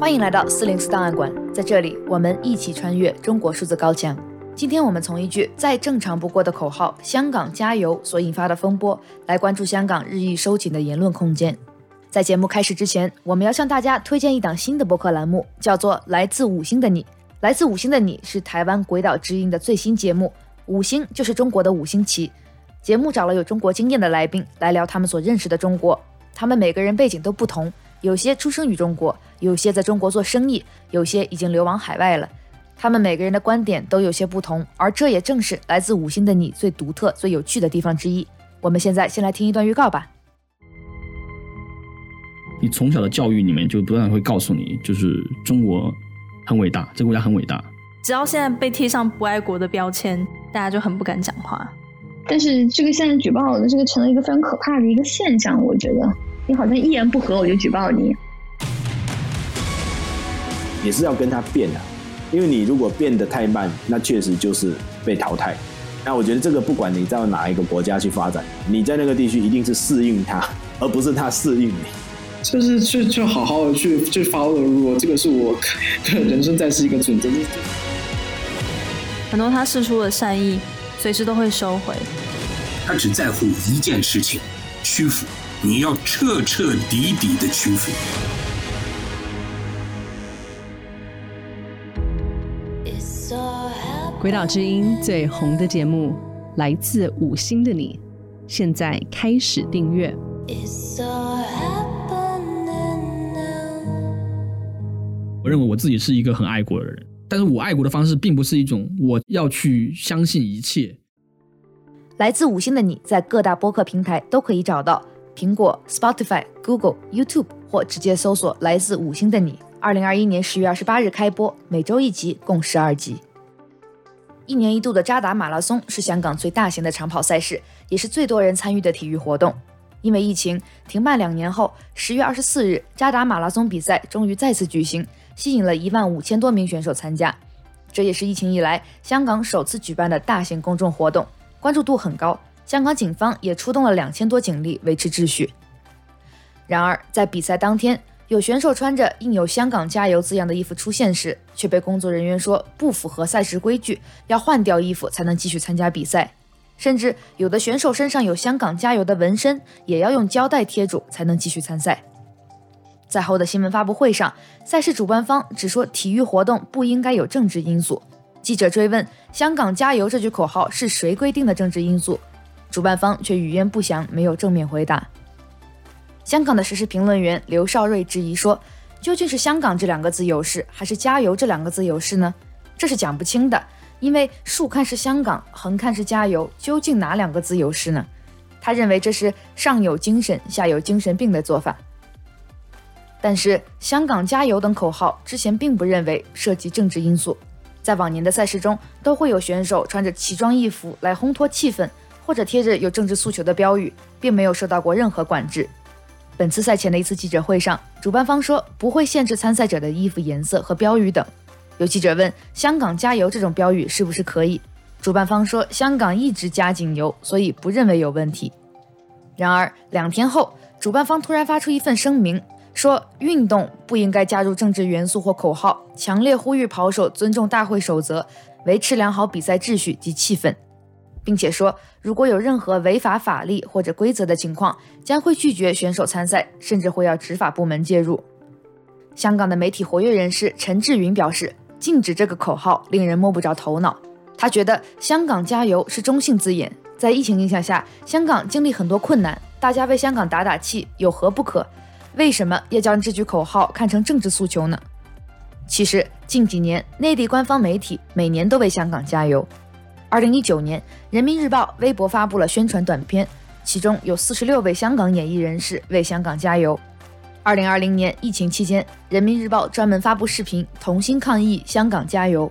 欢迎来到四零四档案馆，在这里我们一起穿越中国数字高墙。今天我们从一句再正常不过的口号“香港加油”所引发的风波，来关注香港日益收紧的言论空间。在节目开始之前，我们要向大家推荐一档新的播客栏目，叫做《来自五星的你》。来自五星的你是台湾鬼岛之音的最新节目，五星就是中国的五星旗。节目找了有中国经验的来宾来聊他们所认识的中国，他们每个人背景都不同。有些出生于中国，有些在中国做生意，有些已经流亡海外了。他们每个人的观点都有些不同，而这也正是来自五星的你最独特、最有趣的地方之一。我们现在先来听一段预告吧。你从小的教育里面就不断会告诉你，就是中国很伟大，这个国家很伟大。只要现在被贴上不爱国的标签，大家就很不敢讲话。但是这个现在举报的这个成了一个非常可怕的一个现象，我觉得。你好像一言不合我就举报你，也是要跟他变的，因为你如果变得太慢，那确实就是被淘汰。那我觉得这个不管你到哪一个国家去发展，你在那个地区一定是适应他，而不是他适应你。就是去去好好的去去 follow 如果这个是我的人生在世一个准则。很多他释出的善意，随时都会收回。他只在乎一件事情：屈服。你要彻彻底底的屈服。鬼岛之音最红的节目来自五星的你，现在开始订阅。我认为我自己是一个很爱国的人，但是我爱国的方式并不是一种我要去相信一切。来自五星的你在各大播客平台都可以找到。苹果、Spotify、Google、YouTube 或直接搜索“来自五星的你”。二零二一年十月二十八日开播，每周一集，共十二集。一年一度的渣打马拉松是香港最大型的长跑赛事，也是最多人参与的体育活动。因为疫情停办两年后，十月二十四日，渣打马拉松比赛终于再次举行，吸引了一万五千多名选手参加。这也是疫情以来香港首次举办的大型公众活动，关注度很高。香港警方也出动了两千多警力维持秩序。然而，在比赛当天，有选手穿着印有“香港加油”字样的衣服出现时，却被工作人员说不符合赛事规矩，要换掉衣服才能继续参加比赛。甚至有的选手身上有“香港加油”的纹身，也要用胶带贴住才能继续参赛。在后的新闻发布会上，赛事主办方只说体育活动不应该有政治因素。记者追问“香港加油”这句口号是谁规定的政治因素？主办方却语焉不详，没有正面回答。香港的时事评论员刘少瑞质疑说：“究竟是‘香港’这两个字有事，还是‘加油’这两个字有事呢？这是讲不清的，因为竖看是香港，横看是加油，究竟哪两个字有事呢？”他认为这是上有精神，下有精神病的做法。但是“香港加油”等口号之前并不认为涉及政治因素，在往年的赛事中，都会有选手穿着奇装异服来烘托气氛。或者贴着有政治诉求的标语，并没有受到过任何管制。本次赛前的一次记者会上，主办方说不会限制参赛者的衣服颜色和标语等。有记者问“香港加油”这种标语是不是可以？主办方说香港一直加紧油，所以不认为有问题。然而两天后，主办方突然发出一份声明，说运动不应该加入政治元素或口号，强烈呼吁跑手尊重大会守则，维持良好比赛秩序及气氛。并且说，如果有任何违反法律或者规则的情况，将会拒绝选手参赛，甚至会要执法部门介入。香港的媒体活跃人士陈志云表示，禁止这个口号令人摸不着头脑。他觉得“香港加油”是中性字眼，在疫情影响下，香港经历很多困难，大家为香港打打气有何不可？为什么要将这句口号看成政治诉求呢？其实近几年，内地官方媒体每年都为香港加油。二零一九年，人民日报微博发布了宣传短片，其中有四十六位香港演艺人士为香港加油。二零二零年疫情期间，人民日报专门发布视频，同心抗疫，香港加油。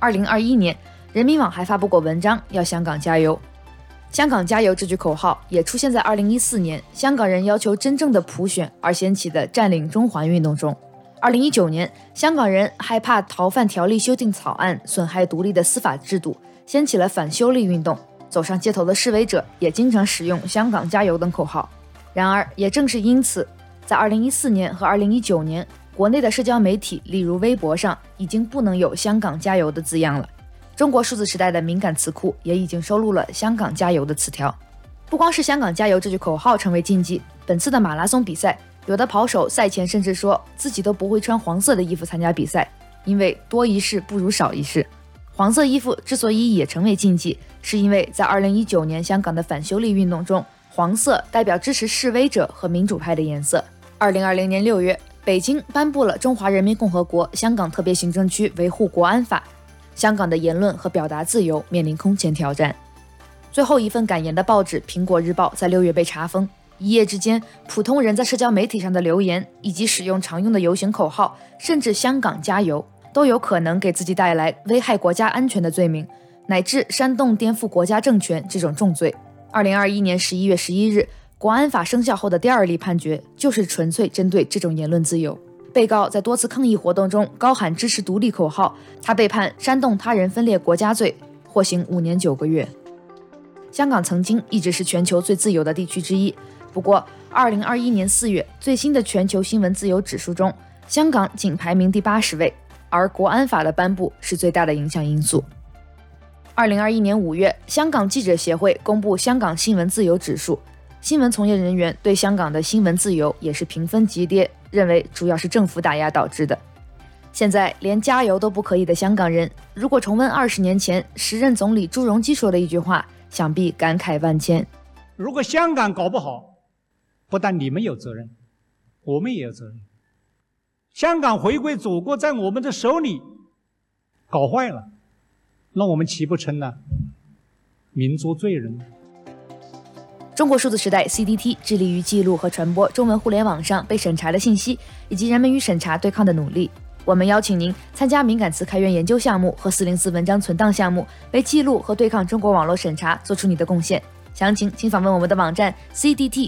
二零二一年，人民网还发布过文章，要香港加油。香港加油这句口号也出现在二零一四年香港人要求真正的普选而掀起的占领中环运动中。二零一九年，香港人害怕逃犯条例修订草案损害独立的司法制度。掀起了反修例运动，走上街头的示威者也经常使用“香港加油”等口号。然而，也正是因此，在2014年和2019年，国内的社交媒体，例如微博上，已经不能有“香港加油”的字样了。中国数字时代的敏感词库也已经收录了“香港加油”的词条。不光是“香港加油”这句口号成为禁忌，本次的马拉松比赛，有的跑手赛前甚至说自己都不会穿黄色的衣服参加比赛，因为多一事不如少一事。黄色衣服之所以也成为禁忌，是因为在2019年香港的反修例运动中，黄色代表支持示威者和民主派的颜色。2020年6月，北京颁布了《中华人民共和国香港特别行政区维护国安法》。香港的言论和表达自由面临空前挑战。最后一份感言的报纸《苹果日报》在六月被查封，一夜之间，普通人在社交媒体上的留言，以及使用常用的游行口号，甚至“香港加油”，都有可能给自己带来危害国家安全的罪名，乃至煽动颠覆国家政权这种重罪。二零二一年十一月十一日，国安法生效后的第二例判决，就是纯粹针对这种言论自由。被告在多次抗议活动中高喊支持独立口号，他被判煽动他人分裂国家罪，获刑五年九个月。香港曾经一直是全球最自由的地区之一，不过，二零二一年四月最新的全球新闻自由指数中，香港仅排名第八十位，而国安法的颁布是最大的影响因素。二零二一年五月，香港记者协会公布香港新闻自由指数，新闻从业人员对香港的新闻自由也是评分急跌。认为主要是政府打压导致的。现在连加油都不可以的香港人，如果重温二十年前时任总理朱镕基说的一句话，想必感慨万千。如果香港搞不好，不但你们有责任，我们也有责任。香港回归祖国在我们的手里搞坏了，那我们岂不成了民族罪人？中国数字时代 （CDT） 致力于记录和传播中文互联网上被审查的信息，以及人们与审查对抗的努力。我们邀请您参加敏感词开源研究项目和四零四文章存档项目，为记录和对抗中国网络审查做出你的贡献。详情请访问我们的网站 cdt.media。